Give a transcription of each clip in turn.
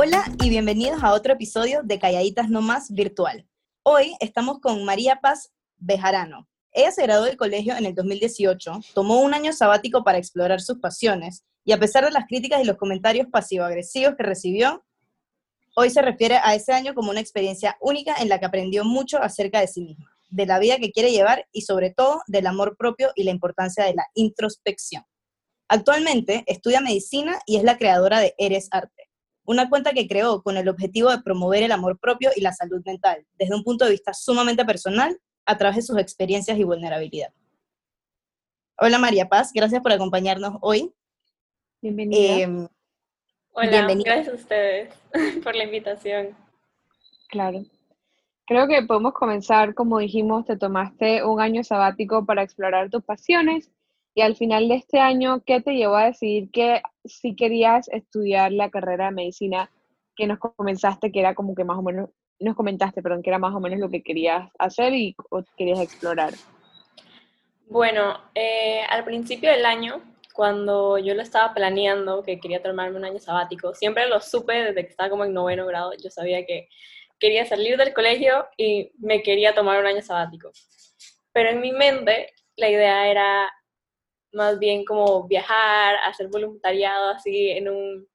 Hola y bienvenidos a otro episodio de Calladitas No Más Virtual. Hoy estamos con María Paz Bejarano. Ella se graduó del colegio en el 2018, tomó un año sabático para explorar sus pasiones y a pesar de las críticas y los comentarios pasivo-agresivos que recibió, hoy se refiere a ese año como una experiencia única en la que aprendió mucho acerca de sí misma, de la vida que quiere llevar y sobre todo del amor propio y la importancia de la introspección. Actualmente estudia medicina y es la creadora de Eres Arte, una cuenta que creó con el objetivo de promover el amor propio y la salud mental, desde un punto de vista sumamente personal, a través de sus experiencias y vulnerabilidad. Hola María Paz, gracias por acompañarnos hoy. Bienvenida. Eh, Hola, gracias a ustedes por la invitación. Claro. Creo que podemos comenzar, como dijimos, te tomaste un año sabático para explorar tus pasiones y al final de este año, ¿qué te llevó a decidir que si querías estudiar la carrera de medicina que nos comenzaste, que era como que más o menos, nos comentaste, perdón, que era más o menos lo que querías hacer y querías explorar? Bueno, eh, al principio del año, cuando yo lo estaba planeando, que quería tomarme un año sabático, siempre lo supe desde que estaba como en noveno grado, yo sabía que quería salir del colegio y me quería tomar un año sabático. Pero en mi mente la idea era más bien como viajar, hacer voluntariado así en un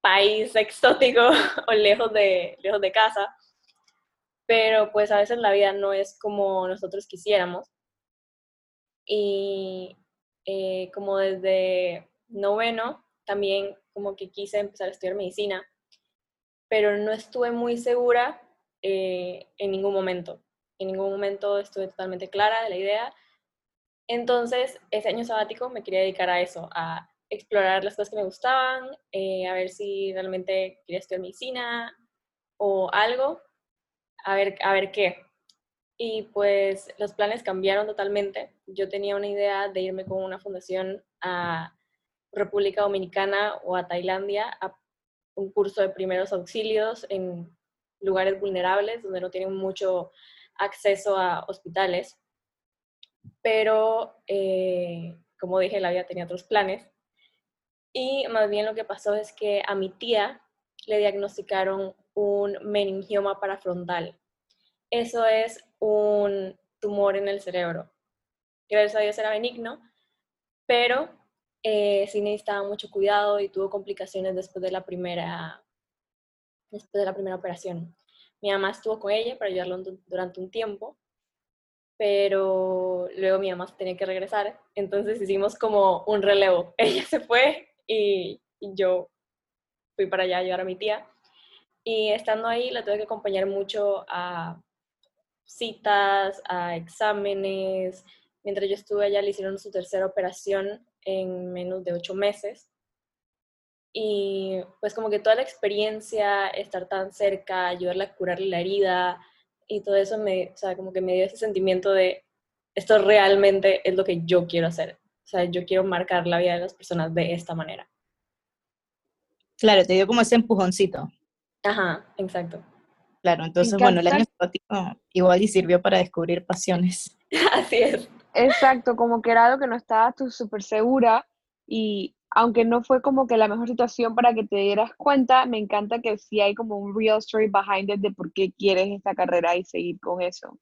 país exótico o lejos de, lejos de casa. Pero pues a veces la vida no es como nosotros quisiéramos. Y eh, como desde noveno también como que quise empezar a estudiar medicina, pero no estuve muy segura eh, en ningún momento. En ningún momento estuve totalmente clara de la idea entonces, ese año sabático me quería dedicar a eso, a explorar las cosas que me gustaban, eh, a ver si realmente quería estudiar medicina o algo, a ver, a ver qué. Y pues los planes cambiaron totalmente. Yo tenía una idea de irme con una fundación a República Dominicana o a Tailandia a un curso de primeros auxilios en lugares vulnerables donde no tienen mucho acceso a hospitales pero eh, como dije, la vida tenía otros planes. Y más bien lo que pasó es que a mi tía le diagnosticaron un meningioma parafrontal. Eso es un tumor en el cerebro. Gracias a Dios era benigno, pero eh, sí necesitaba mucho cuidado y tuvo complicaciones después de la primera, después de la primera operación. Mi mamá estuvo con ella para ayudarlo durante un tiempo pero luego mi mamá tenía que regresar, entonces hicimos como un relevo. Ella se fue y, yo fui para allá a ayudar a mi tía. Y estando ahí la tuve que acompañar mucho a citas, a exámenes. Mientras yo estuve allá le hicieron su tercera operación en menos de ocho meses. Y pues como que toda la experiencia, estar tan cerca, ayudarle a curarle la herida, y todo eso me, o sea, como que me dio ese sentimiento de esto realmente es lo que yo quiero hacer. O sea, yo quiero marcar la vida de las personas de esta manera. Claro, te dio como ese empujoncito. Ajá, exacto. Claro, entonces, bueno, el año sabático igual y sirvió para descubrir pasiones. Así es. Exacto, como que era algo que no estabas tú súper segura y aunque no fue como que la mejor situación para que te dieras cuenta, me encanta que sí hay como un real story behind it de por qué quieres esta carrera y seguir con eso.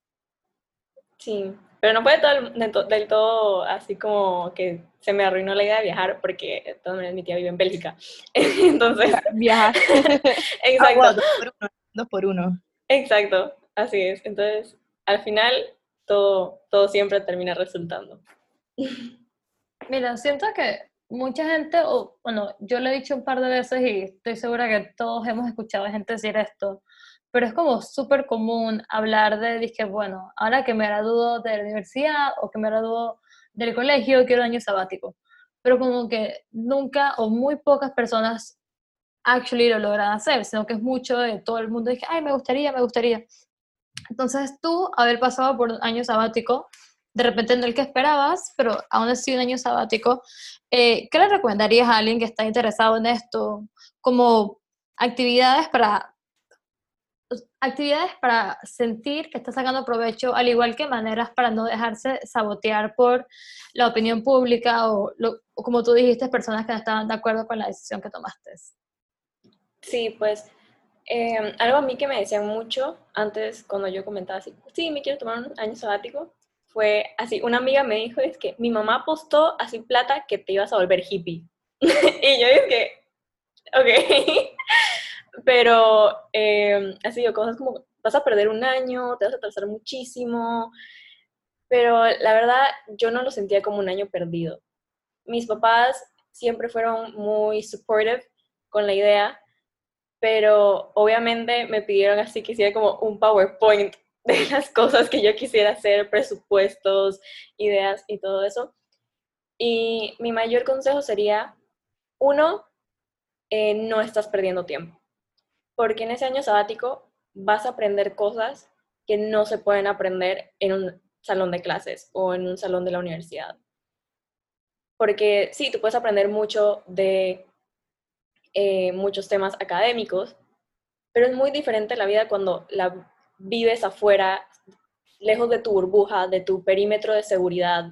Sí, pero no fue del, todo así como que se me arruinó la idea de viajar porque de todas maneras mi tía vive en Bélgica. Entonces... Viajar. Exacto. Ah, dos, por uno, Exacto, así es. Entonces, al final, todo, todo siempre termina resultando. Mira, siento que mucha gente, o bueno, yo lo he dicho un par de veces y estoy segura que todos hemos escuchado a gente decir esto, pero es como súper común hablar de, que bueno, ahora que me gradúo de la universidad o que me gradúo del colegio, quiero año sabático. Pero como que nunca o muy pocas personas actually lo logran hacer, sino que es mucho de todo el mundo, dije, ay, me gustaría, me gustaría. Entonces tú, haber pasado por año sabático, de repente no el que esperabas, pero aún así un año sabático, eh, ¿qué le recomendarías a alguien que está interesado en esto como actividades para actividades para sentir que está sacando provecho, al igual que maneras para no dejarse sabotear por la opinión pública o, como tú dijiste, personas que no estaban de acuerdo con la decisión que tomaste? Sí, pues em, algo a mí que me decían mucho antes cuando yo comentaba así, sí, me quiero tomar un año sabático, fue así, una amiga me dijo, es que mi mamá apostó así plata que te ibas a volver hippie. y yo dije, ok, pero eh, así yo cosas como, vas a perder un año, te vas a atrasar muchísimo, pero la verdad yo no lo sentía como un año perdido. Mis papás siempre fueron muy supportive con la idea, pero obviamente me pidieron así que hiciera como un PowerPoint las cosas que yo quisiera hacer, presupuestos, ideas y todo eso. Y mi mayor consejo sería, uno, eh, no estás perdiendo tiempo, porque en ese año sabático vas a aprender cosas que no se pueden aprender en un salón de clases o en un salón de la universidad. Porque sí, tú puedes aprender mucho de eh, muchos temas académicos, pero es muy diferente la vida cuando la vives afuera, lejos de tu burbuja, de tu perímetro de seguridad.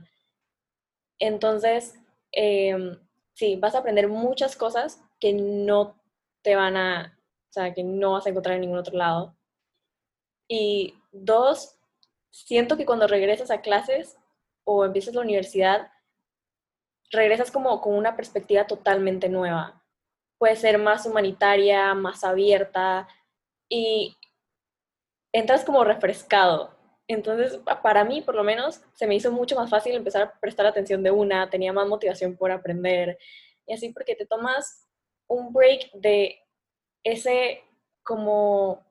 Entonces, em, sí, vas a aprender muchas cosas que no te van a, o sea, que no vas a encontrar en ningún otro lado. Y dos, siento que cuando regresas a clases o empiezas la universidad, regresas como con una perspectiva totalmente nueva. Puede ser más humanitaria, más abierta y entras como refrescado. Entonces, para mí, por lo menos, se me hizo mucho más fácil empezar a prestar atención de una, tenía más motivación por aprender. Y así porque te tomas un break de ese como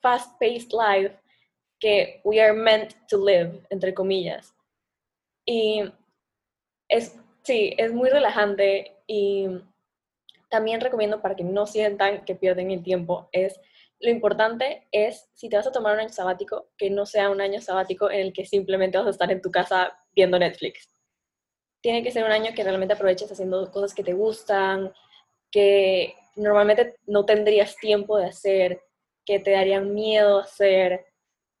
fast-paced life que we are meant to live, entre comillas. Y es, sí, es muy relajante y también recomiendo para que no sientan que pierden el tiempo, es lo importante es, si te vas a tomar un año sabático, que no sea un año sabático en el que simplemente vas a estar en tu casa viendo Netflix. Tiene que ser un año que realmente aproveches haciendo cosas que te gustan, que normalmente no tendrías tiempo de hacer, que te darían miedo hacer.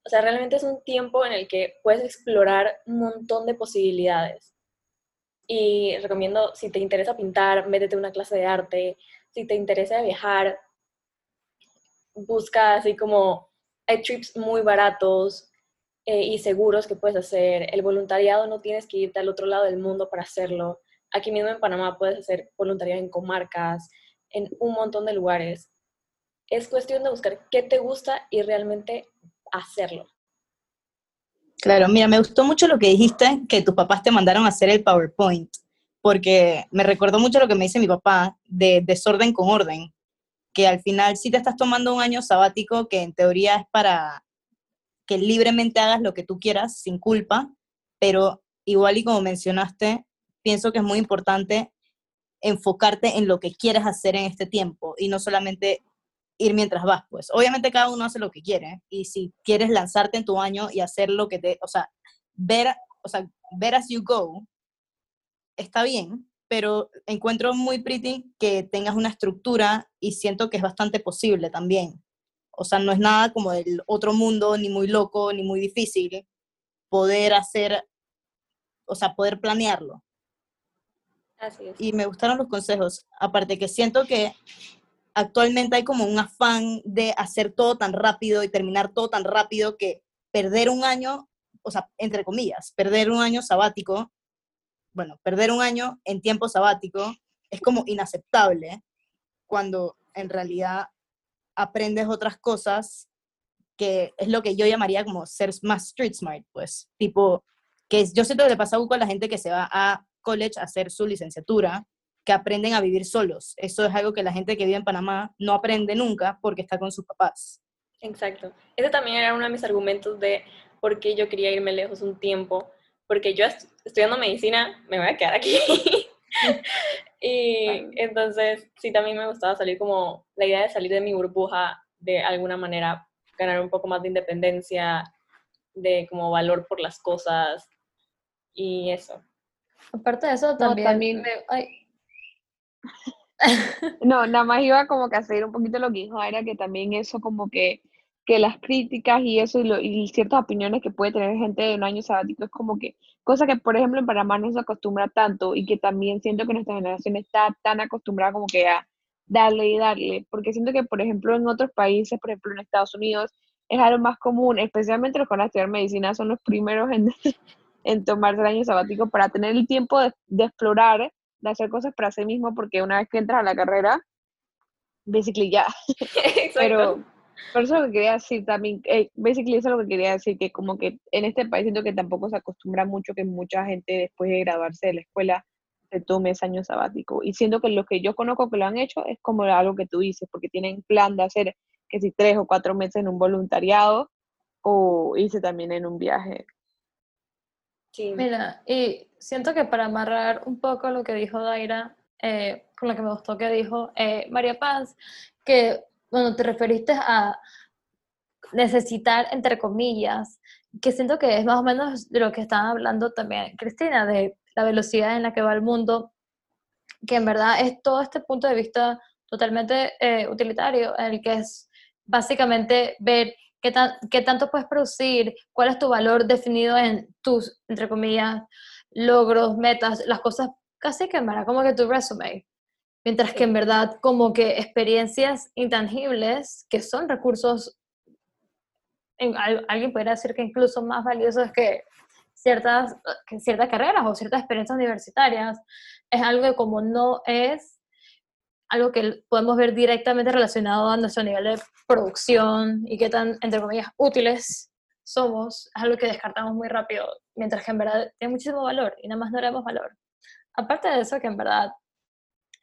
O sea, realmente es un tiempo en el que puedes explorar un montón de posibilidades. Y recomiendo, si te interesa pintar, métete una clase de arte. Si te interesa viajar, busca así como, hay trips muy baratos eh, y seguros que puedes hacer. El voluntariado no tienes que irte al otro lado del mundo para hacerlo. Aquí mismo en Panamá puedes hacer voluntariado en comarcas, en un montón de lugares. Es cuestión de buscar qué te gusta y realmente hacerlo. Claro, mira, me gustó mucho lo que dijiste, que tus papás te mandaron a hacer el PowerPoint, porque me recordó mucho lo que me dice mi papá de desorden con orden que al final sí te estás tomando un año sabático que en teoría es para que libremente hagas lo que tú quieras sin culpa, pero igual y como mencionaste, pienso que es muy importante enfocarte en lo que quieres hacer en este tiempo y no solamente ir mientras vas, pues. Obviamente cada uno hace lo que quiere y si quieres lanzarte en tu año y hacer lo que te, o sea, ver, o sea, ver as you go, está bien, pero encuentro muy pretty que tengas una estructura y siento que es bastante posible también. O sea, no es nada como del otro mundo, ni muy loco, ni muy difícil poder hacer, o sea, poder planearlo. Así es. Y me gustaron los consejos. Aparte que siento que actualmente hay como un afán de hacer todo tan rápido y terminar todo tan rápido que perder un año, o sea, entre comillas, perder un año sabático bueno, perder un año en tiempo sabático es como inaceptable cuando en realidad aprendes otras cosas que es lo que yo llamaría como ser más street smart, pues, tipo, que yo siento que le pasa algo con la gente que se va a college a hacer su licenciatura, que aprenden a vivir solos. Eso es algo que la gente que vive en Panamá no aprende nunca porque está con sus papás. Exacto. Ese también era uno de mis argumentos de por qué yo quería irme lejos un tiempo, porque yo estudiando medicina me voy a quedar aquí. y entonces sí, también me gustaba salir como la idea de salir de mi burbuja de alguna manera, ganar un poco más de independencia, de como valor por las cosas y eso. Aparte de eso, también... no, nada más iba como que a seguir un poquito lo que dijo era que también eso como que que las críticas y eso y, ciertas opiniones que puede tener gente de un año sabático es como que, cosa que por ejemplo en Panamá no se acostumbra tanto y que también siento que nuestra generación está tan acostumbrada como que a darle y darle, porque siento que, por ejemplo, en otros países, por ejemplo, en Estados Unidos, es algo más común, especialmente los que van a estudiar medicina, son los primeros en, en tomarse el año sabático para tener el tiempo de, de explorar, de hacer cosas para sí mismo, porque una vez que entras a la carrera, basically ya. Pero por eso lo que quería decir también, eh, basically eso es lo que quería decir, que como que en este país siento que tampoco se acostumbra mucho que mucha gente después de graduarse de la escuela se tome ese año sabático. Y siento que los que yo conozco que lo han hecho es como algo que tú dices, porque tienen plan de hacer que si tres o cuatro meses en un voluntariado o irse también en un viaje. Sí. Mira, y siento que para amarrar un poco lo que dijo Daira, eh, con lo que me gustó que dijo eh, María Paz, que cuando te referiste a necesitar, entre comillas, que siento que es más o menos de lo que estaban hablando también Cristina, de la velocidad en la que va el mundo, que en verdad es todo este punto de vista totalmente eh, utilitario, en el que es básicamente ver qué, qué tanto puedes producir, cuál es tu valor definido en tus, entre comillas, logros, metas, las cosas casi que en verdad como que tu resume. Mientras que en verdad como que experiencias intangibles, que son recursos, en, alguien podría decir que incluso más valiosos que ciertas, que ciertas carreras o ciertas experiencias universitarias, es algo que como no es algo que podemos ver directamente relacionado a nuestro nivel de producción y qué tan, entre comillas, útiles somos, es algo que descartamos muy rápido, mientras que en verdad tiene muchísimo valor y nada más no le damos valor. Aparte de eso, que en verdad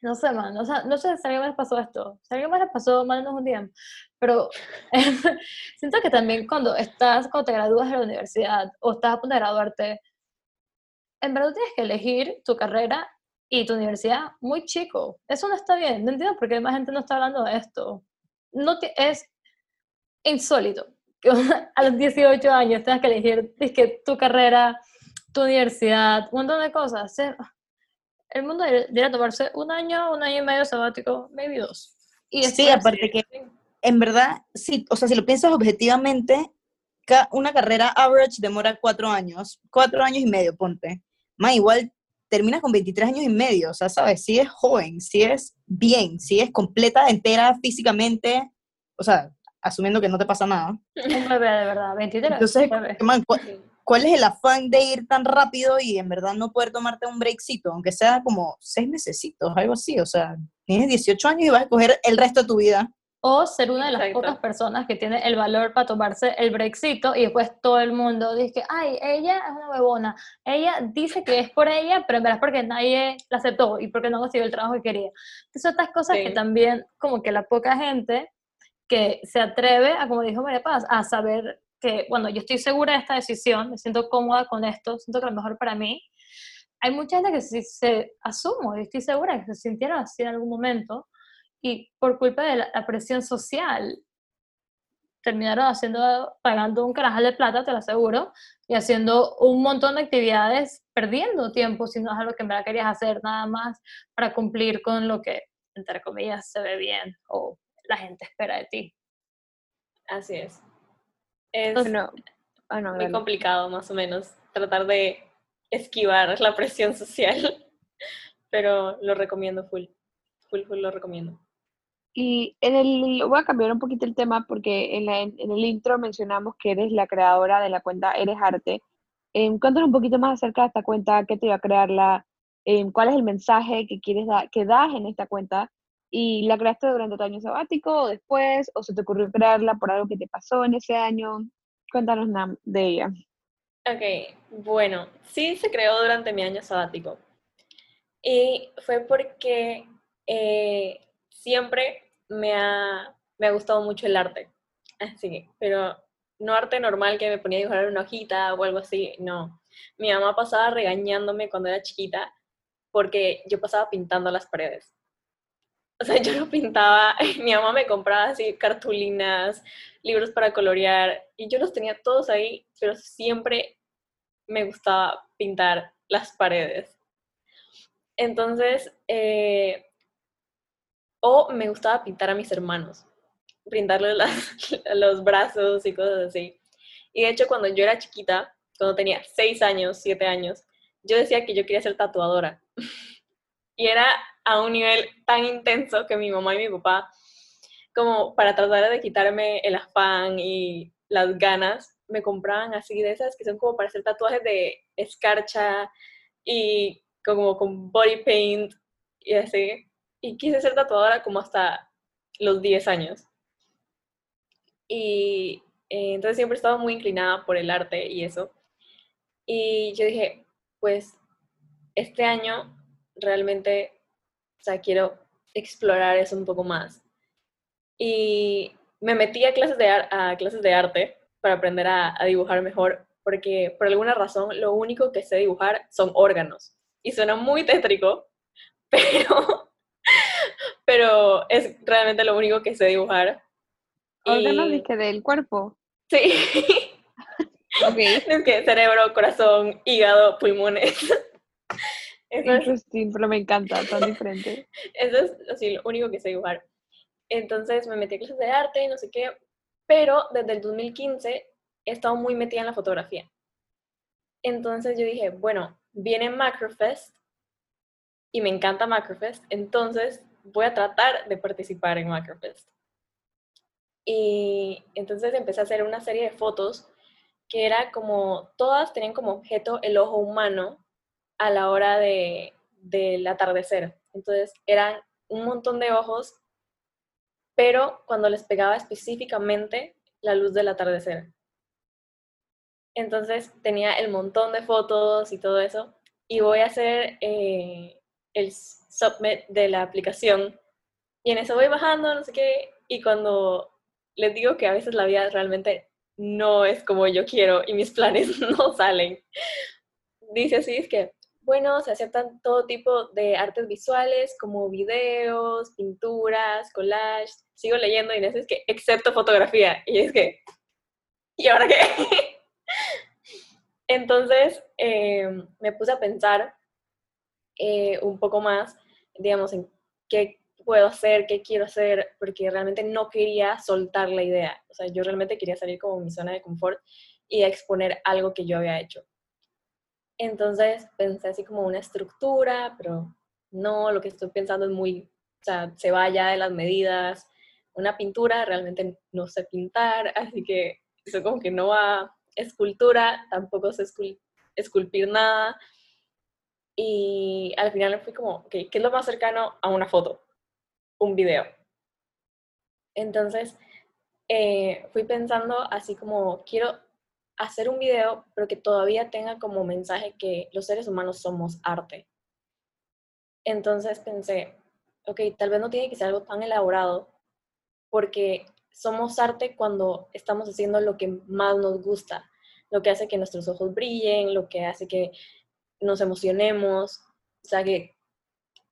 no sé, man, no sé si a alguien más les pasó esto. Si a alguien más les pasó, mándanos un día. Pero siento que también cuando estás, cuando te gradúas de la universidad o estás a punto de graduarte, en verdad tienes que elegir tu carrera y tu universidad muy chico. Eso no está bien. No entiendo por qué más gente no está hablando de esto. No es insólito que a los 18 años tengas que elegir que tu carrera, tu universidad, un montón de cosas el mundo debería tomarse un año, un año y medio sabático, maybe dos. Y sí, aparte que en verdad, sí, o sea, si lo piensas objetivamente, una carrera average demora cuatro años, cuatro años y medio, ponte. Más igual terminas con 23 años y medio, o sea, sabes, si es joven, si es bien, si es completa, entera físicamente, o sea, asumiendo que no te pasa nada. Un bebé, de verdad, 23. Entonces, man, ¿cuál es el afán de ir tan rápido y en verdad no poder tomarte un breakcito, aunque sea como seis mesecitos, algo así? O sea, tienes 18 años y vas a coger el resto de tu vida. O ser una de las pocas personas que tiene el valor para tomarse el breakcito y después todo el mundo dice, ay, ella es una bebona, ella dice que es por ella, pero en verdad es porque nadie la aceptó y porque no consiguió el trabajo que quería. Entonces, estas cosas que también, como que la poca gente que se atreve a, como dijo María Paz, a saber que, bueno, yo estoy segura de esta decisión, me siento cómoda con esto, siento que lo mejor para mí. Hay mucha gente que sí se asumo, y estoy segura que se sintieron así en algún momento, y por culpa de la, presión social, terminaron haciendo, pagando un carajal de plata, te lo aseguro, y haciendo un montón de actividades, perdiendo tiempo si no es algo que en verdad querías hacer, nada más para cumplir con lo que, entre comillas, se ve bien o la gente espera de ti. Así es. Es ah, muy complicado, más o menos, tratar de esquivar la presión social, pero lo recomiendo full, full, full lo recomiendo. Y en el, voy a cambiar un poquito el tema porque en, en el intro mencionamos que eres la creadora de la cuenta Eres Arte. Eh, cuéntanos un poquito más acerca de esta cuenta, qué te iba a crearla, eh, cuál es el mensaje que quieres dar, que das en esta cuenta ¿Y la creaste durante tu año sabático o después? ¿O se te ocurrió crearla por algo que te pasó en ese año? Cuéntanos de ella. Ok, bueno, sí se creó durante mi año sabático. Y fue porque eh, siempre me ha, me ha gustado mucho el arte. Así pero no arte normal que me ponía a dibujar una hojita o algo así, no. Mi mamá pasaba regañándome cuando era chiquita porque yo pasaba pintando las paredes. O sea, yo lo pintaba, mi mamá me compraba así cartulinas, libros para colorear, y yo los tenía todos ahí, pero siempre me gustaba pintar las paredes. Entonces, eh, o me gustaba pintar a mis hermanos, pintarles los brazos y cosas así. Y de hecho, cuando yo era chiquita, cuando tenía 6 años, 7 años, yo decía que yo quería ser tatuadora. Y era a un nivel tan intenso que mi mamá y mi papá, como para tratar de quitarme el afán y las ganas, me compraban así de esas que son como para hacer tatuajes de escarcha y como con body paint y así. Y quise ser tatuadora como hasta los 10 años. Y eh, entonces siempre he estado muy inclinada por el arte y eso. Y yo dije, pues este año realmente, o sea, quiero explorar eso un poco más. Y me metí a clases de, a clases de arte para aprender a, dibujar mejor, porque por alguna razón lo único que sé dibujar son órganos. Y suena muy tétrico, pero, pero es realmente lo único que sé dibujar. ¿Órganos y... que del cuerpo? Sí. ok. Es que cerebro, corazón, hígado, pulmones. Eso Interesting, pero me encanta, tan diferente. Eso es así, lo único que sé dibujar. Entonces me metí a clases de arte y no sé qué, pero desde el 2015 he estado muy metida en la fotografía. Entonces yo dije, bueno, viene Macrofest y me encanta Macrofest, entonces voy a tratar de participar en Macrofest. Y entonces empecé a hacer una serie de fotos que era como, todas tenían como objeto el ojo humano a la hora de, del atardecer. Entonces eran un montón de ojos pero cuando les pegaba específicamente la luz del atardecer. Entonces tenía el montón de fotos y todo eso. Y voy a hacer eh, el submit de la aplicación. Y en eso voy bajando, no sé qué. Y cuando les digo que a veces la vida realmente no es como yo quiero y mis planes no salen. Dice así, es que bueno, se aceptan todo tipo de artes visuales como videos, pinturas, collages. Sigo leyendo y es que, excepto fotografía. Y es que, ¿y ahora qué? Entonces em, me puse a pensar eh, un poco más, digamos, en qué puedo hacer, qué quiero hacer, porque realmente no quería soltar la idea. O sea, yo realmente quería salir como mi zona de confort y exponer algo que yo había hecho. Entonces pensé así como una estructura, pero no, lo que estoy pensando es muy, o sea, se va ya de las medidas. Una pintura, realmente no sé pintar, así que eso como que no va escultura, tampoco sé esculpir nada. Y al final fui como, ok, ¿qué es lo más cercano a una foto? Un video. Entonces, eh, fui pensando así como, quiero hacer un video, pero que todavía tenga como mensaje que los seres humanos somos arte. Entonces pensé, ok, tal vez no tiene que ser algo tan elaborado, porque somos arte cuando estamos haciendo lo que más nos gusta, lo que hace que nuestros ojos brillen, lo que hace que nos emocionemos, o sea que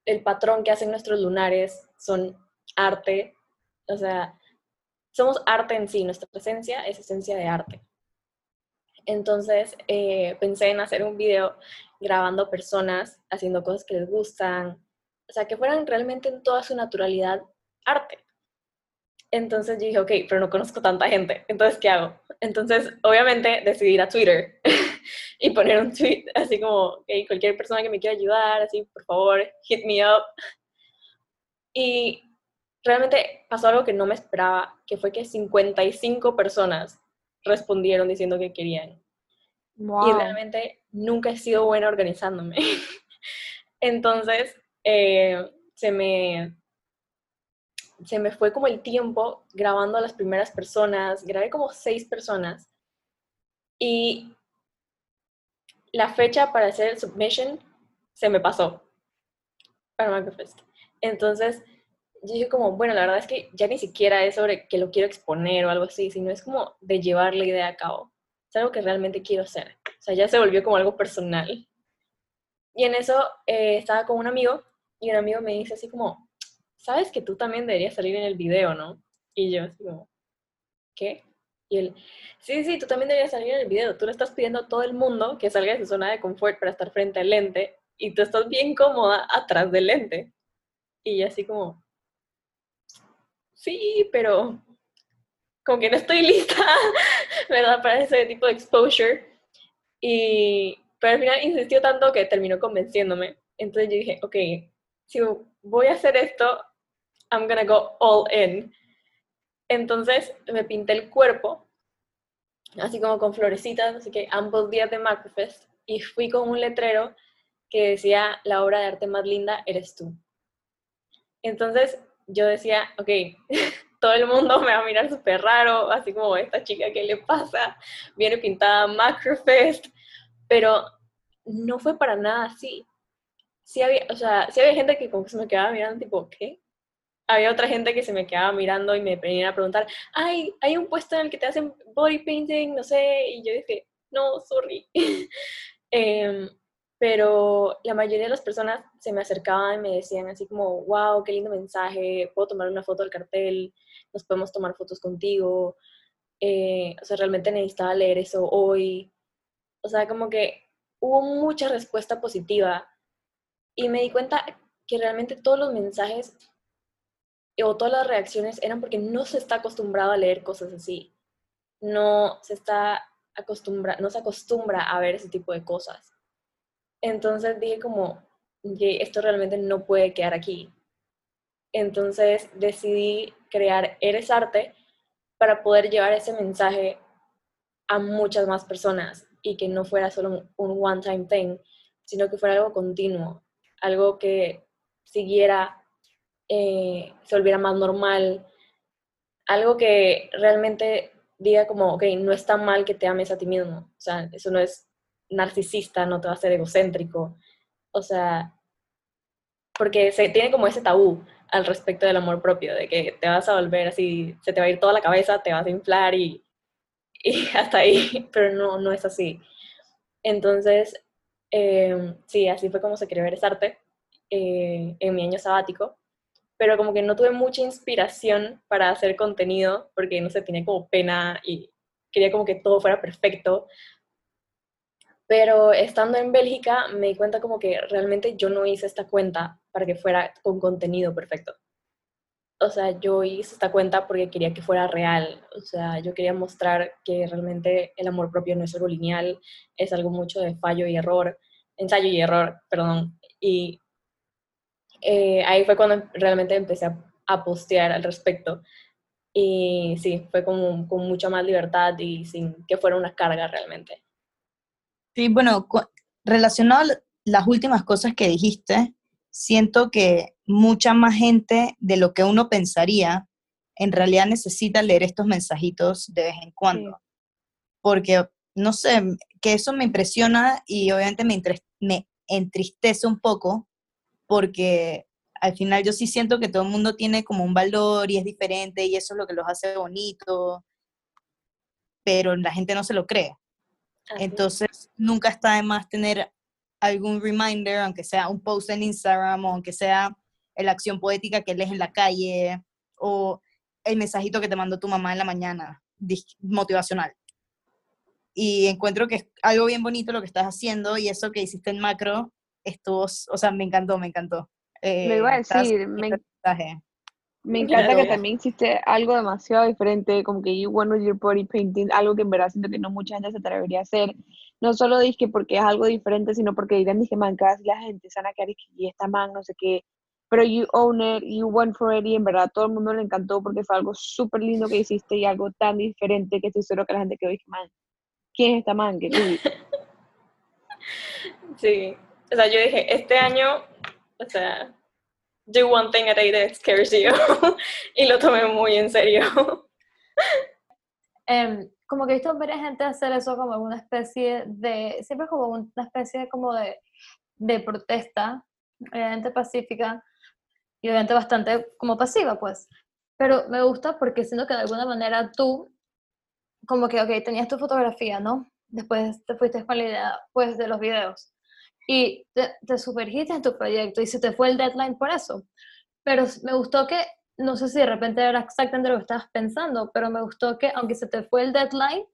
el patrón que hacen nuestros lunares son arte, o sea, somos arte en sí, nuestra presencia es esencia de arte. Entonces eh, pensé en hacer un video grabando personas haciendo cosas que les gustan, o sea, que fueran realmente en toda su naturalidad arte. Entonces dije, ok, pero no conozco tanta gente, entonces ¿qué hago? Entonces, obviamente, decidí ir a Twitter y poner un tweet así como, ok, cualquier persona que me quiera ayudar, así, por favor, hit me up. Y realmente pasó algo que no me esperaba, que fue que 55 personas respondieron diciendo que querían. Y realmente nunca he sido buena organizándome. Entonces, eh, se, me, se me fue como el tiempo grabando a las primeras personas, grabé como seis personas. Y la fecha para hacer el submission se me pasó para Macrofest. Entonces, yo dije como, bueno, la verdad es que ya ni siquiera es sobre que lo quiero exponer o algo así, sino es como de llevar la idea a cabo. Es algo que realmente quiero hacer. O sea, ya se volvió como algo personal. Y en eso eh, estaba con un amigo y un amigo me dice así como, ¿sabes que tú también deberías salir en el video, no? Y yo así como, ¿qué? Y él, sí, sí, tú también deberías salir en el video. Tú le estás pidiendo a todo el mundo que salga de su zona de confort para estar frente al lente y tú estás bien cómoda atrás del lente. Y yo así como, sí, pero como que no estoy lista, ¿verdad? Para ese tipo de exposure. Y, pero al final insistió tanto que terminó convenciéndome. Entonces yo dije, ok, si voy a hacer esto, I'm gonna go all in. Entonces me pinté el cuerpo, así como con florecitas, así que ambos días de Macrofest, y fui con un letrero que decía, la obra de arte más linda eres tú. Entonces yo decía, ok, todo el mundo me va a mirar súper raro, así como esta chica, ¿qué le pasa? Viene pintada Macrofest, pero no fue para nada así. Sí había, o sea, había gente que como que se me quedaba mirando, tipo, ¿qué? Había otra gente que se me quedaba mirando y me venía a preguntar, ay, hay un puesto en el que te hacen body painting, no sé, y yo dije, no, sorry. Em, pero la mayoría de las personas se me acercaban y me decían así como, wow, qué lindo mensaje, puedo tomar una foto del cartel, nos podemos tomar fotos contigo, eh, o sea, realmente necesitaba leer eso hoy, o sea, como que hubo mucha respuesta positiva y me di cuenta que realmente todos los mensajes o todas las reacciones eran porque no se está acostumbrado a leer cosas así. No se está acostumbra, no se acostumbra a ver ese tipo de cosas. Entonces dije como, esto realmente no puede quedar aquí. Entonces decidí crear Eres Arte para poder llevar ese mensaje a muchas más personas y que no fuera solo un one-time thing, sino que fuera algo continuo, algo que siguiera, eh, se volviera más normal, algo que realmente diga como, ok, no está mal que te ames a ti mismo, o sea, eso no es narcisista, no te va a ser egocéntrico, o sea, porque se tiene como ese tabú al respecto del amor propio, de que te vas a volver así, se te va a ir toda la cabeza, te vas a inflar y, y hasta ahí, pero no, no es así. Entonces, eh, sí, así fue como se creó Eres Arte eh, en mi año sabático, pero como que no tuve mucha inspiración para hacer contenido, porque no sé, tenía como pena y quería como que todo fuera perfecto. Pero estando en Bélgica me di cuenta como que realmente yo no hice esta cuenta para que fuera con contenido perfecto. O sea, yo hice esta cuenta porque quería que fuera real, o sea, yo quería mostrar que realmente el amor propio no es algo lineal, es algo mucho de fallo y error, ensayo y error, perdón, y eh, ahí fue cuando realmente empecé a, postear al respecto, y sí, fue como, con mucha más libertad y sin que fuera una carga realmente. Sí, bueno, relacionado a las últimas cosas que dijiste, siento que mucha más gente de lo que uno pensaría en realidad necesita leer estos mensajitos de vez en cuando. Porque, no sé, que eso me impresiona y obviamente me, me entristece un poco porque al final yo sí siento que todo el mundo tiene como un valor y es diferente y eso es lo que los hace bonito, pero la gente no se lo cree. Entonces, nunca está de más tener algún reminder, aunque sea un post en Instagram o aunque sea la acción poética que lees en la calle o el mensajito que te mandó tu mamá en la mañana, motivacional. Y encuentro que es algo bien bonito lo que estás haciendo y eso que hiciste en macro estuvo, o sea, me encantó, me encantó. Eh, me iba a decir, me, me encanta que también hiciste algo demasiado diferente, como que you went with your body painting, algo que en verdad siento que no mucha gente se atrevería a hacer. No solo dije porque es algo diferente, sino porque dirán, dije, man, casi la gente se van a quedar y esta man, no sé qué. Pero you own it, you went for it, y en verdad todo el mundo le encantó porque fue algo súper lindo que hiciste y algo tan diferente que estoy seguro que la gente quedó dije, man, ¿quién es esta man? ¿Qué sí, o sea, yo dije, este año, o sea, do one thing a day that scares you. y lo tomé muy en serio. Em, como que he visto varias gente hacer eso como una especie de, siempre como una especie de, como de, de protesta, obviamente pacífica y obviamente bastante como pasiva, pues. Pero me gusta porque siento que de alguna manera tú, como que, ok, tenías tu fotografía, ¿no? Después te fuiste con la idea, pues, de los videos y te, te sumergiste en tu proyecto y se te fue el deadline por eso. Pero me gustó que, no sé si de repente era exactamente lo que estabas pensando, pero me gustó que aunque se te fue el deadline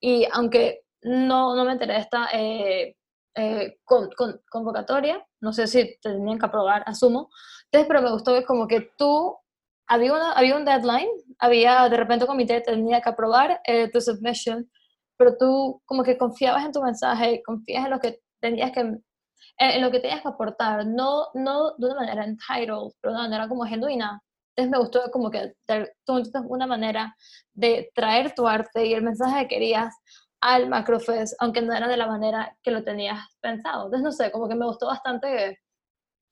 y aunque no, no me enteré de esta eh, eh, con, convocatoria, no sé si te tenían que aprobar, asumo, entonces, pero me gustó que como que tú, había, una, había un deadline, había de repente un comité tenía que aprobar eh, tu submission, pero tú como que confiabas en tu mensaje, confías en lo que tenías que en, lo que tenías que aportar, no, no de una manera entitled, pero de una manera como genuina. Entonces me gustó como que una manera de traer tu arte y el mensaje que querías al Macrofest, aunque no era de la manera que lo tenías pensado. Entonces, no sé, como que me gustó bastante,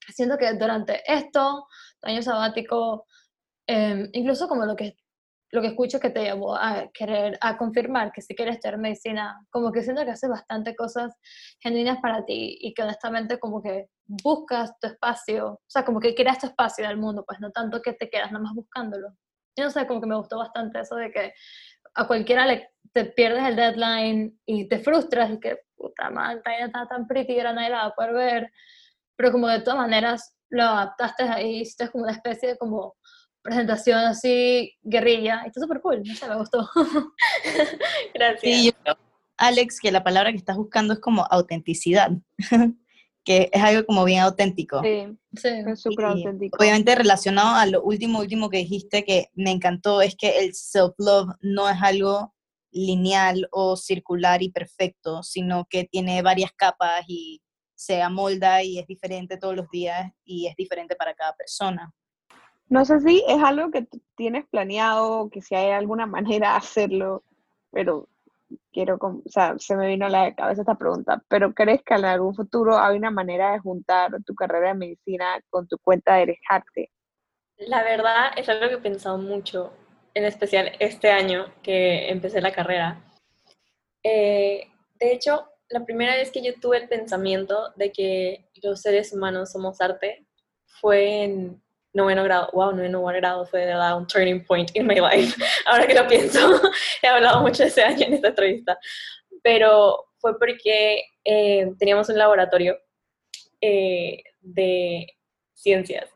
siento que durante esto, año sabático, eh, incluso como lo que lo que escucho que te llevó a querer, a confirmar que si quieres estudiar medicina, como que siento que haces bastante cosas genuinas para ti y que honestamente como que buscas tu espacio, o sea, como que creas tu espacio en el mundo, pues no tanto que te quedas nada más buscándolo. Yo no sé, como que me gustó bastante eso de que a cualquiera le, te pierdes el deadline y te frustras y que, puta madre, está tan pretty, era nadie la va a poder ver, pero como de todas maneras lo adaptaste ahí, hiciste como una especie de como presentación así, guerrilla, está súper cool, no sé, me gustó. Gracias. Sí, Alex, que la palabra que estás buscando es como autenticidad, que es algo como bien auténtico. Sí, sí. es súper auténtico. Obviamente relacionado a lo último, último que dijiste, que me encantó, es que el self-love no es algo lineal o circular y perfecto, sino que tiene varias capas y se amolda y es diferente todos los días y es diferente para cada persona. No sé si es algo que tienes planeado, que si hay alguna manera de hacerlo, pero quiero, o sea, se me vino a la cabeza esta pregunta, pero ¿crees que en algún futuro hay una manera de juntar tu carrera de medicina con tu cuenta de Arte? La verdad es algo que he pensado mucho, en especial este año que empecé la carrera. Eh, de hecho, la primera vez que yo tuve el pensamiento de que los seres humanos somos arte fue en noveno grado, wow, noveno grado fue de verdad un turning point in my life. Ahora que lo pienso, he hablado mucho de ese año en esta entrevista, pero fue porque eh, teníamos un laboratorio eh, de ciencias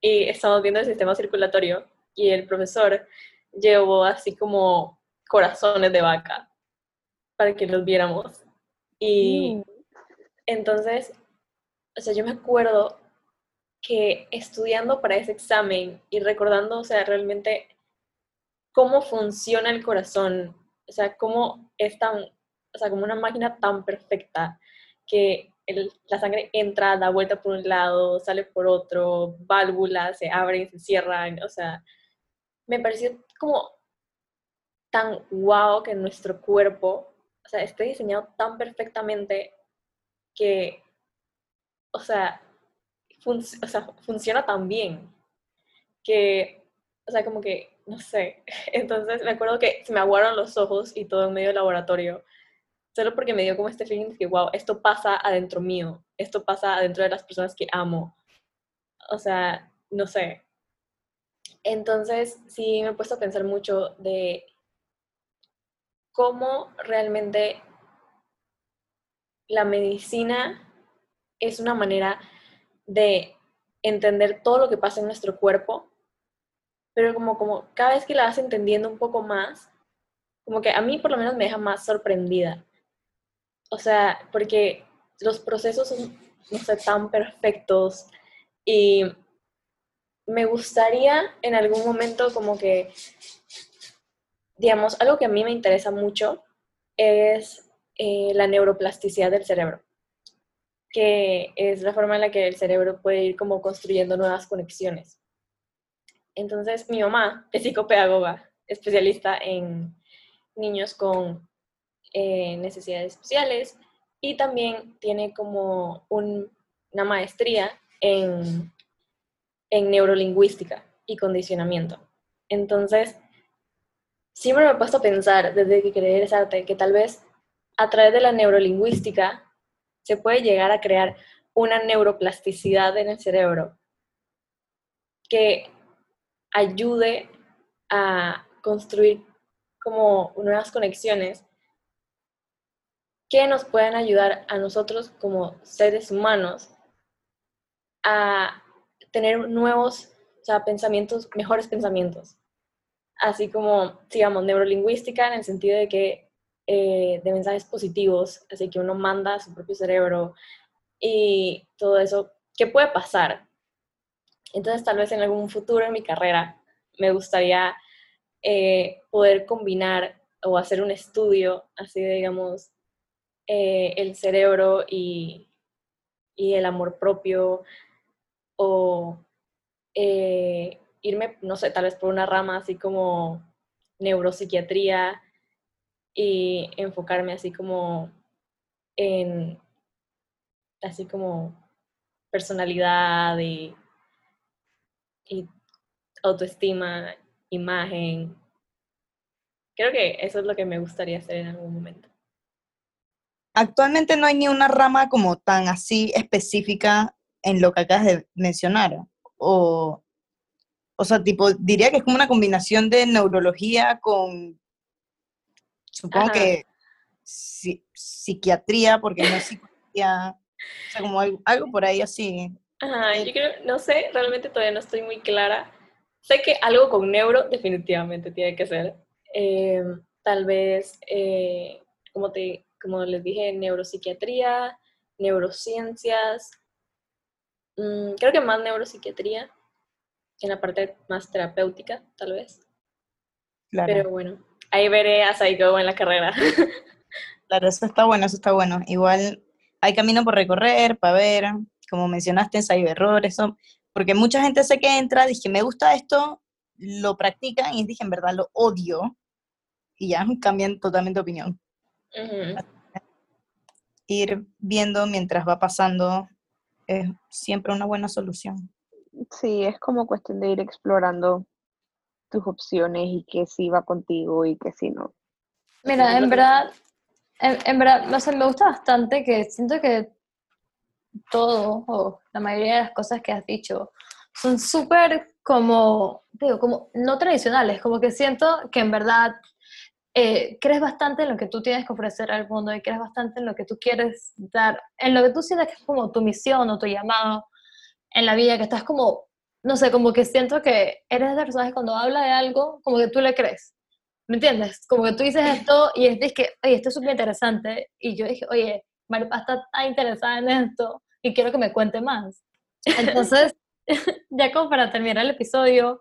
y estábamos viendo el sistema circulatorio y el profesor llevó así como corazones de vaca para que los viéramos. Y mm. entonces, o sea, yo me acuerdo que estudiando para ese examen y recordando, o sea, realmente cómo funciona el corazón, o sea, cómo es tan, o sea, como una máquina tan perfecta que la sangre entra, da vuelta por un lado, sale por otro, válvulas se abren, se cierran, o sea, me pareció como tan guau que nuestro cuerpo, o sea, esté diseñado tan perfectamente que, o sea, o sea, funciona tan bien que, o sea, como que, no sé. Entonces me acuerdo que se me aguaron los ojos y todo en medio del laboratorio, solo porque me dio como este feeling de que, wow, esto pasa adentro mío, esto pasa adentro de las personas que amo. O sea, no sé. Entonces, sí me he puesto a pensar mucho de cómo realmente la medicina es una manera de entender todo lo que pasa en nuestro cuerpo, pero como, como cada vez que la vas entendiendo un poco más, como que a mí por lo menos me deja más sorprendida. O sea, porque los procesos son, no sé, tan perfectos y me gustaría en algún momento como que, digamos, algo que a mí me interesa mucho es eh, la neuroplasticidad del cerebro que es la forma en la que el cerebro puede ir como construyendo nuevas conexiones. Entonces, mi mamá es psicopedagoga, especialista en niños con eh, necesidades especiales y también tiene como una maestría en, en neurolingüística y condicionamiento. Entonces, siempre me he puesto a pensar desde que creé ese arte que tal vez a través de la neurolingüística se puede llegar a crear una neuroplasticidad en el cerebro que ayude a construir como nuevas conexiones que nos puedan ayudar a nosotros como seres humanos a tener nuevos pensamientos, mejores pensamientos. Así como, digamos, neurolingüística en el sentido de que eh, de mensajes positivos, así que uno manda a su propio cerebro y todo eso, ¿qué puede pasar? Entonces tal vez en algún futuro en mi carrera me gustaría eh, poder combinar o hacer un estudio, así digamos, eh, el cerebro y, y el amor propio o irme, no sé, tal vez por una rama así como neuropsiquiatría y enfocarme así como en, así como personalidad y, autoestima, imagen. Creo que eso es lo que me gustaría hacer en algún momento. Actualmente no hay ni una rama como tan así específica en lo que acabas de mencionar. O, o sea, tipo, diría que es como una combinación de neurología con, supongo que psiquiatría, porque no es psiquiatría, o sea, como algo, algo por ahí así. Ajá, yo creo, no sé, realmente todavía no estoy muy clara. Sé que algo con neuro definitivamente tiene que ser. Eh, tal vez, eh, como, te, como les dije, neuropsiquiatría, neurociencias. Mm, creo que más neuropsiquiatría, en la parte más terapéutica, tal vez. Claro. Pero bueno, ahí veré a Psycho en la carrera. Claro, eso está bueno, eso está bueno. Igual hay camino por recorrer para ver, como mencionaste, hay errores, eso, porque mucha gente sé que entra, dije, me gusta esto, lo practican y dije, en verdad lo odio, y ya cambian totalmente de opinión. Ir viendo mientras va pasando es siempre una buena solución. Sí, es como cuestión de ir explorando tus opciones y que sí va contigo y que sí no. Mira, en verdad, en, verdad, me gusta bastante que siento que todo, o la mayoría de las cosas que has dicho, son súper como, digo, como no tradicionales, como que siento que en verdad eh, crees bastante en lo que tú tienes que ofrecer al mundo y crees bastante en lo que tú quieres dar, en lo que tú sientes que es como tu misión o tu llamado en la vida, que estás como, no sé, como que siento que eres de personas que cuando habla de algo, como que tú le crees. ¿Me entiendes? Como que tú dices esto y es que, oye, esto es súper interesante. Y yo dije, oye, Maripa está tan interesada en esto y quiero que me cuente más. Entonces, ya como para terminar el episodio,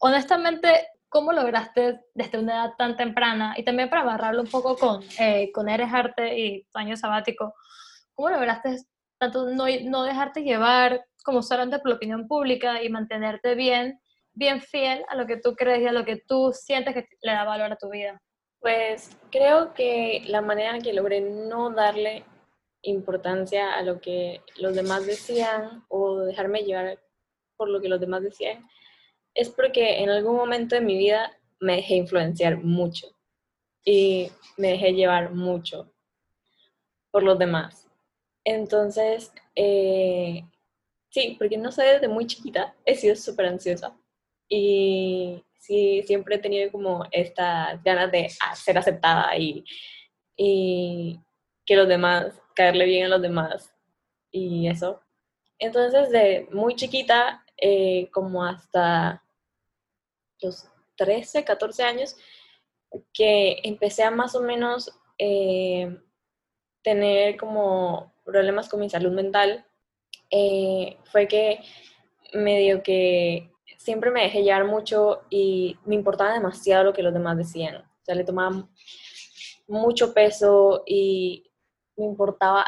honestamente, ¿cómo lograste desde una edad tan temprana y también para agarrarlo un poco con, eh, con Eres Arte y tu año sabático, ¿cómo lograste tanto no, no dejarte llevar como solamente por la opinión pública y mantenerte bien bien fiel a lo que tú crees y a lo que tú sientes que le da valor a tu vida? Pues creo que la manera en que logré no darle importancia a lo que los demás decían o dejarme llevar por lo que los demás decían es porque en algún momento de mi vida me dejé influenciar mucho y me dejé llevar mucho por los demás. Entonces, eh, sí, porque no sé, desde muy chiquita he sido súper ansiosa y sí, siempre he tenido como estas ganas de ser aceptada y, y que los demás, caerle bien a los demás y eso. Entonces, de muy chiquita, eh, como hasta los 13, 14 años, que empecé a más o menos eh, tener como problemas con mi salud mental, eh, fue que medio que siempre me dejé llevar mucho y me importaba demasiado lo que los demás decían. O sea, le tomaba mucho peso y me importaba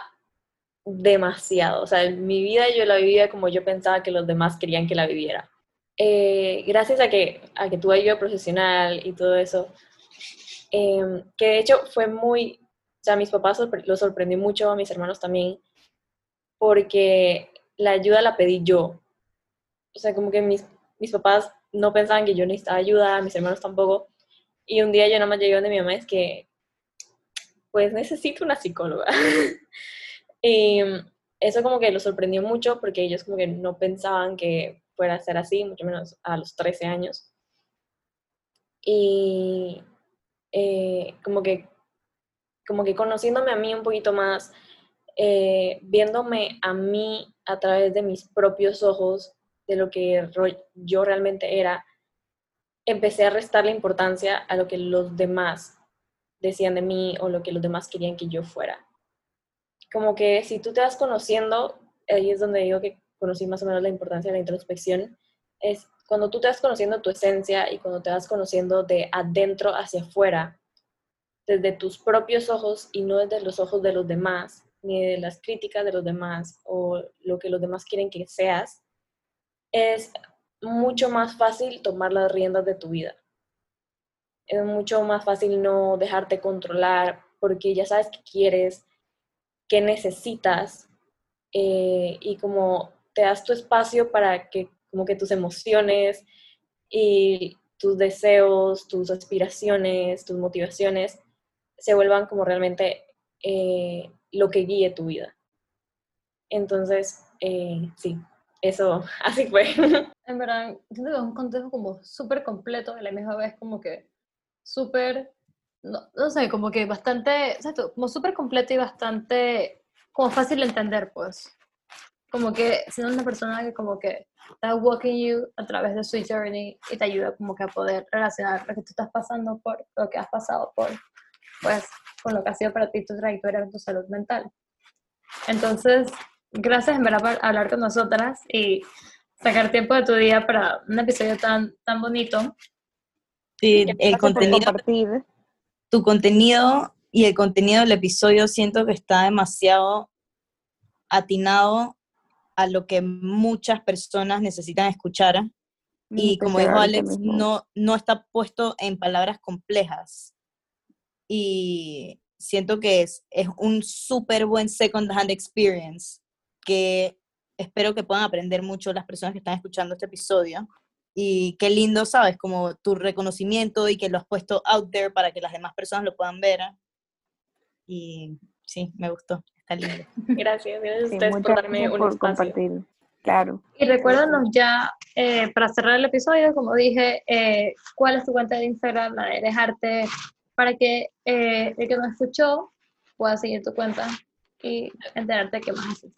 demasiado. O sea, mi vida yo la vivía como yo pensaba que los demás querían que la viviera. Eh, gracias a que, a que tuve ayuda profesional y todo eso, em, que de hecho fue muy, o sea, mis papás lo sorprendió mucho, a mis hermanos también, porque la ayuda la pedí yo. O sea, como que mis, mis papás no pensaban que yo necesitaba ayuda, mis hermanos tampoco. Y un día yo nada más llegué donde mi mamá es que, pues necesito una psicóloga. y eso como que lo sorprendió mucho porque ellos como que no pensaban que fuera a ser así, mucho menos a los 13 años. Y eh, como que como que conociéndome a mí un poquito más, eh, viéndome a mí a través de mis propios ojos, de lo que yo realmente era, empecé a restarle importancia a lo que los demás decían de mí o lo que los demás querían que yo fuera. Como que si tú te vas conociendo, ahí es donde digo que conocí más o menos la importancia de la introspección, es cuando tú te vas conociendo tu esencia y cuando te vas conociendo de adentro hacia afuera, desde tus propios ojos y no desde los ojos de los demás, ni de las críticas de los demás o lo que los demás quieren que seas, es mucho más fácil tomar las riendas de tu vida. Es mucho más fácil no dejarte controlar porque ya sabes qué quieres, qué necesitas eh, y como te das tu espacio para que como que tus emociones y tus deseos, tus aspiraciones, tus motivaciones se vuelvan como realmente eh, lo que guíe tu vida. Entonces, eh, sí, eso así fue. En verdad, siento que es un contexto como súper completo, a la misma vez como que súper, no, no, sé, como que bastante, exacto, como súper completo y bastante, como fácil de entender, pues. Como que siendo una persona que como que está walking you a través de su journey y te ayuda como que a poder relacionar lo que tú estás pasando por, lo que has pasado por, pues, con lo que ha sido para ti tu trayectoria en tu salud mental. Entonces, gracias en verdad por hablar con nosotras y sacar tiempo de tu día para un episodio tan, tan bonito. Sí, el contenido, tu contenido y el contenido del episodio siento que está demasiado atinado a lo que muchas personas necesitan escuchar. Y como dijo Alex, no, no está puesto en palabras complejas. Y siento que es, es un súper buen second hand experience que espero que puedan aprender mucho las personas que están escuchando este episodio. Y qué lindo, ¿sabes? Como tu reconocimiento y que lo has puesto out there para que las demás personas lo puedan ver. Y sí, me gustó. Está lindo. Gracias, gracias a ustedes por darme un espacio. Claro. Y recuérdanos ya, eh, para cerrar el episodio, como dije, eh, cuál es tu cuenta de Instagram, la de Dejarte, para que eh, el que nos escuchó pueda seguir tu cuenta y enterarte de qué más haces.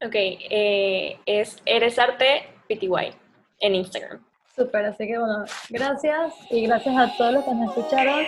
Ok, eh, es Eres Arte PTY en Instagram. Súper, así que bueno, gracias y gracias a todos los que nos escucharon.